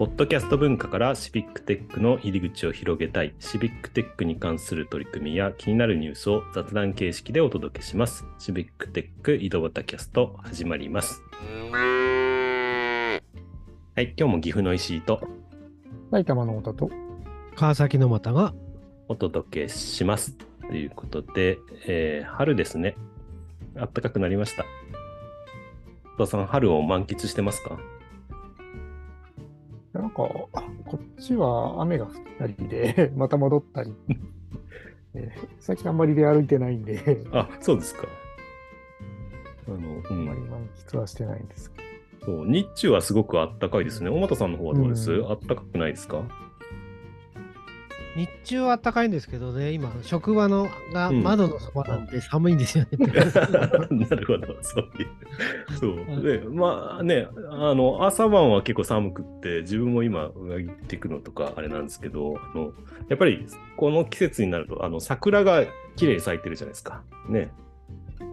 ポッドキャスト文化からシビックテックの入り口を広げたい、シビックテックに関する取り組みや気になるニュースを雑談形式でお届けします。シビックテック井戸端キャスト始まります。はい、今日も岐阜の石井と埼玉の太田と、川崎の又がお届けします。ということで、えー春ですね。暖かくなりました。お父さん、春を満喫してますか？こっちは雨が降ったりで、また戻ったり。え ー最近あんまり出歩いてないんで、あ、そうですか。あの、うあんまりん、満喫はしてないんですけそう日中はすごく暖かいですね。大俣さんの方はどうです、うん暖かくないですか？日中は暖かいんですけどね、今、職場のがうん窓のそばなんで寒いんですよね。なるほど、そういう。そう。で、まあね、あの、朝晩は結構寒くって、自分も今、上着着てくのとか、あれなんですけど、あの、やっぱり、この季節になると、あの、桜が綺麗に咲いてるじゃないですか。ね。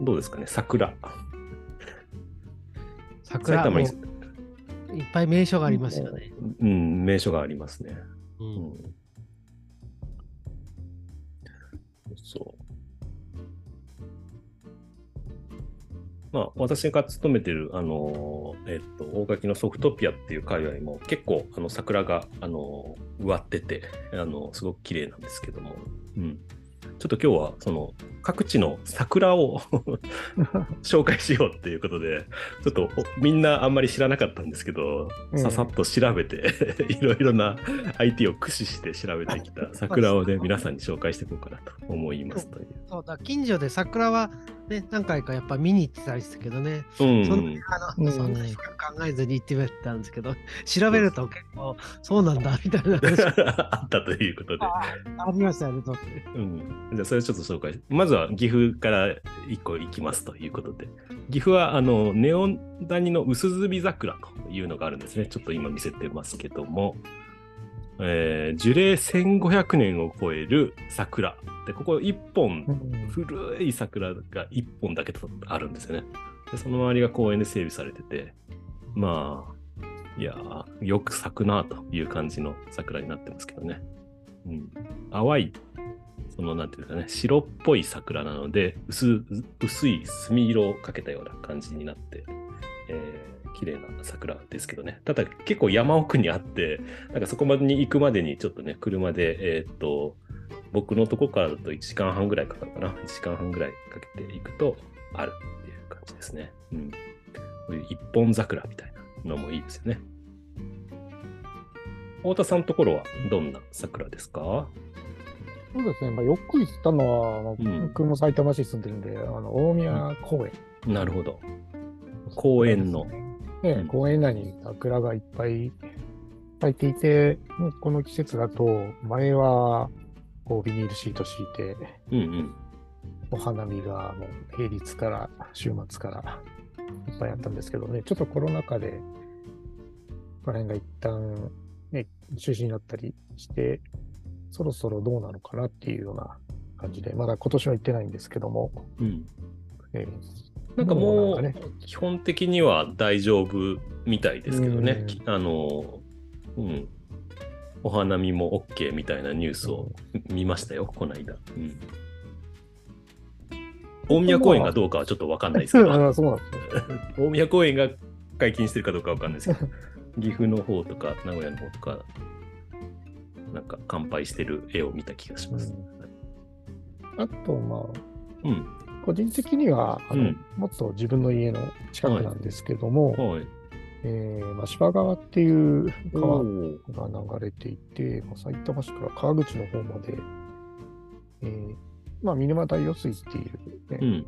どうですかね、桜。桜も埼玉に、いっぱい名所がありますよね。うん、名所がありますね。ううんそう。まあ、私が勤めてる、あのー、えっと、大垣のソフトピアっていう界隈も結構、あの、桜が、あのー、植わってて、あの、すごく綺麗なんですけども、うん。ちょっと今日は、その、各地の桜を 紹介しようっていうことで、ちょっとおみんなあんまり知らなかったんですけど、うん。ささっと調べて、いろいろな IT を駆使して調べてきた桜をね、皆さんに紹介していこうかなと思いますという。そうだ。近所で桜は、ね、何回かやっぱ見に行ってたりしたけどね、うん。そんなあのうん。そんなに深く考えずに行ってみた。んですけど、調べると結構そうなんだみたいな話。が あったということで。ありましたよね。とうん、じゃあそれをちょっと紹介まずは岐阜から一個行きますということで。岐阜はあのネオン谷の薄墨桜というのがあるんですね。ちょっと今見せてますけども、えー樹齢1500年を超える桜。でここ1本ど、古い桜が1本だけとあるんですよね。でその周りが公園で整備されててまあいやーよく咲くなという感じの桜になってますけどね、うん、淡いそのなんていうかね白っぽい桜なので薄薄い墨色をかけたような感じになって、えー綺麗な桜ですけどね。ただ結構山奥にあってなんかそこまでに行くまでにちょっとね車でえーっと僕のとこからだと1時間半ぐらいかかるかな。1時間半ぐらいかけていくとあるっていう感じですね。うん。こういう一本桜みたいなのもいいですよね。太田さんのところはどんな桜ですか？そうですね、まあ、よく行ったのは、まあうん。僕も埼玉市に住んでるんで、あの大宮公園。なるほど。公園の。ねうん。公園内に桜がいっぱい咲いていて、もうこの季節だと、前はこうビニールシート敷いて、うんうん。お花見がもう平日から週末からいっぱいあったんですけどね、ちょっとコロナ禍で、この辺が一旦ね、中止になったりして、そろそろどうなのかなっていうような感じで、まだ今年は行ってないんですけども、うん。えなんかもう、基本的には大丈夫みたいですけどね、あの、うん、お花見も OK みたいなニュースを見ましたよ、この間。うん、大宮公園がどうかはちょっとわかんないですけど。大宮公園が解禁してるかどうかわかんないですけど、岐阜の方とか名古屋の方とか、なんか乾杯してる絵を見た気がします。あと、まあ、うん、個人的には、あのうん。もっと自分の家の近くなんですけども、はい。えーまあ、芝川っていう川が流れていて、まあ、埼玉市から川口の方まで、えーまあ、見沼大用水っていう、ね。うん、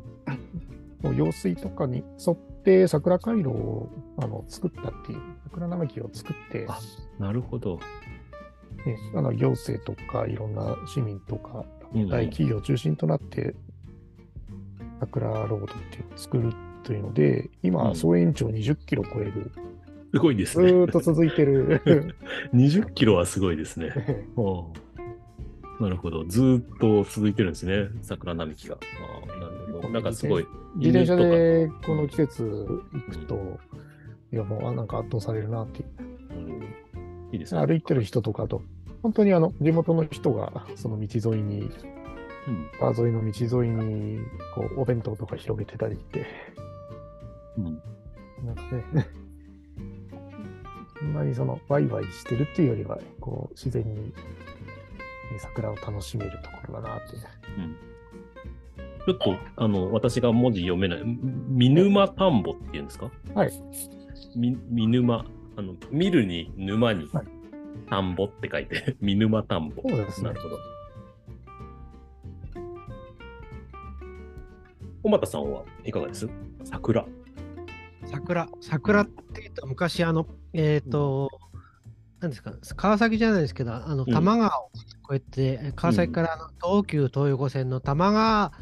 もう用水とかに沿って桜回廊をあの作ったっていう、桜並木を作って、あなるほど。ねあの行政とかいろんな市民とかうん。大企業を中心となって、桜ロードっていうのを作るというので、今、うん総延長20キロ超える、すごいですずね。ーっと続いてる、20キロはすごいですね。はあなるほど。ずーっと続いてるんですね、桜並木が。ああなるほど。なんかすごい。自転車犬でこの季節行くと、いやもうあなんか圧倒されるなっていう。うんいいですね。歩いてる人とかと、本当にあの地元の人がその道沿いに、うん。川沿いの道沿いにこうお弁当とか広げてたりして、うん。なんかね、そんなにそのワイワイしてるっていうよりは、こう自然にね桜を楽しめるところだなって。ちょっと、あの、私が文字読めない、見沼田んぼっていうんですか？はい。み見沼、あの、見るに沼にはい田んぼって書いて、見沼田んぼ。そうですねなるほど。小俣さんはいかがです？桜。桜、桜って言うと昔あの、えっ、と、なんですか、川崎じゃないですけど、あの、ん。多摩川を越えて、川崎からあの東急東横線の多摩川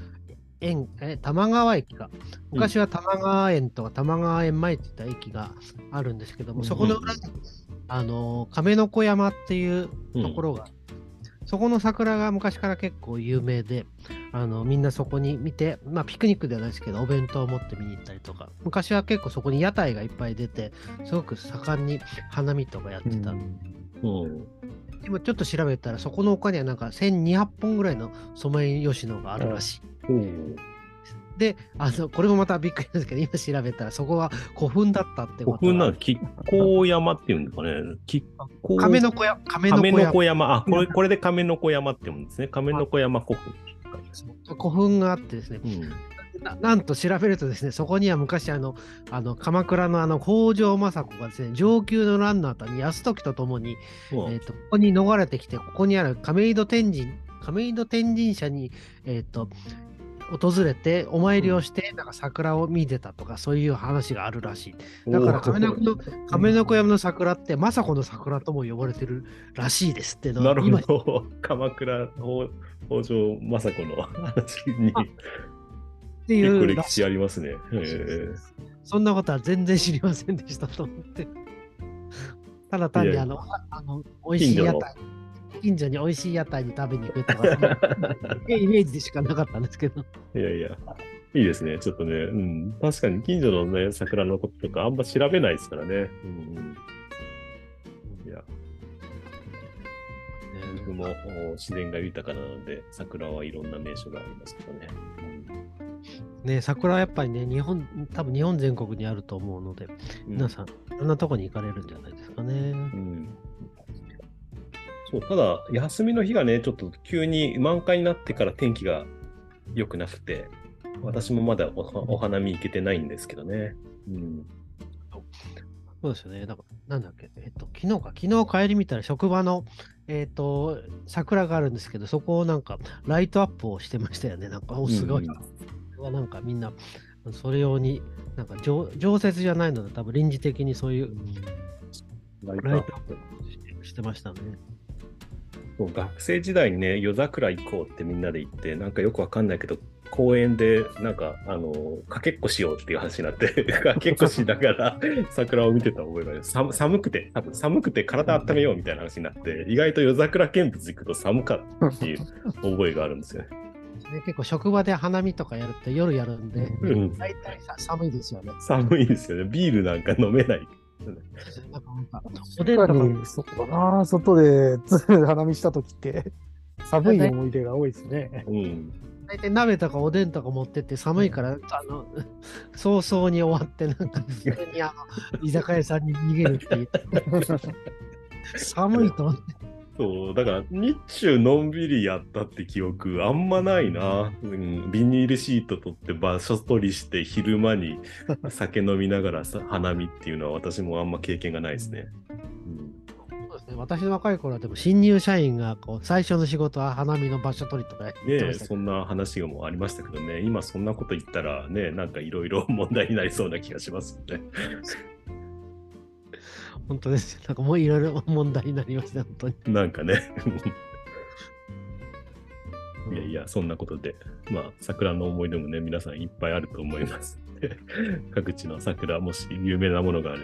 園、え多摩川駅が、昔は多摩川園とか多摩川園前って言った駅があるんですけども、うんそこの裏に、あの、亀の子山っていうところが、そこの桜が昔から結構有名で、あのみんなそこに見て、まあ、ピクニックではないですけど、お弁当を持って見に行ったりとか、昔は結構そこに屋台がいっぱい出て、すごく盛んに花見とかやってた。うん。今ちょっと調べたら、そこの丘にはなんか1200本ぐらいのソメイヨシノがあるらしい。うん。で、あのこれもまたびっくりなんですけど、今調べたら、そこは古墳だったって古ことは墳なの、亀甲山っていうんですかね。亀甲亀の子山、亀の子山。あ、これ、これで亀の子山って言うんですね。亀の子山古墳。古墳があってですね、うん。ななんと調べるとですね、そこには昔あの、あの鎌倉のあの北条政子がですね、上級のランナー谷泰時とともに、うんえーと、ここに逃れてきて、ここにある亀戸天神、亀戸天神社に、えー、と訪れて、お参りをして、なんか桜を見てたとか、そういう話があるらしい。だから亀の子の亀の子山の桜って、政子の桜とも呼ばれてるらしいですってなるほど。鎌倉北北条政子の話にっていう歴史ありますね。そんなことは全然知りませんでしたと思って。ただ単いやにあの、あの美味しい屋台、近所に美味しい屋台に食べに行くとか、イメージでしかなかったんですけど。いやいや、いいですね。ちょっとね、うん。確かに近所のね、桜のこととかあんま調べないですからね。うんうん。いや、僕もお自然が豊かなので、桜はいろんな名所がありますけどね。ね、桜はやっぱりね、日本、多分日本全国にあると思うので、うん皆さん、いろんなとこに行かれるんじゃないですかね。うんそう、ただ、休みの日がね、ちょっと急に満開になってから天気が良くなくて、私もまだおお花見行けてないんですけどね。うん。そうですよね。だから、なんだっけ、えっと、昨日か、昨日帰り見たら職場の、えっと、桜があるんですけど、そこをなんか、ライトアップをしてましたよね。なんか、お、すごい。うんはなんかみんな、それ用に、なんか常常設じゃないので、多分臨時的にそういうライトアップしてましたね。そう学生時代にね、夜桜行こうってみんなで行って、なんかよくわかんないけど、公園で、なんか、あの、かけっこしようっていう話になって、かけっこしながら桜を見てた覚えがある。寒寒くて、多分寒くて体温めようみたいな話になって、意外と夜桜見物行くと寒かったっていう覚えがあるんですよね。ね 結構職場で花見とかやるって夜やるんで、うん大体さ寒いですよね。寒いですよね。ビールなんか飲めない。なんかなんかおでんとか、そうだな、外で花見したときって、寒い思い出が多いですね。うん。大体鍋とかおでんとか持ってって寒いから、あの早々に終わって、なんか普通にあの居酒屋さんに逃げるっていう。寒いと思って。そう、だから日中のんびりやったって記憶あんまないな。うん、ビニールシート取って場所取りして昼間に 酒飲みながらさ花見っていうのは私もあんま経験がないですね。うんそうですね、私の若い頃はでも新入社員がこう最初の仕事は花見の場所取りとかねえ、そんな話がもうありましたけどね、今そんなこと言ったらね、なんかいろいろ問題になりそうな気がしますよね。本当ですよ。なんかもういろいろ問題になりました、本当に。なんかね。いやいや、そんなことで、まあ、桜の思い出もね、皆さんいっぱいあると思います。各地の桜、もし有名なものがあれ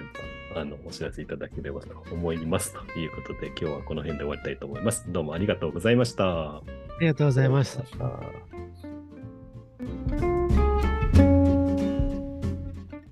ば、あの、お知らせいただければと思います。ということで、今日はこの辺で終わりたいと思います。どうもありがとうございました。ありがとうございました。あ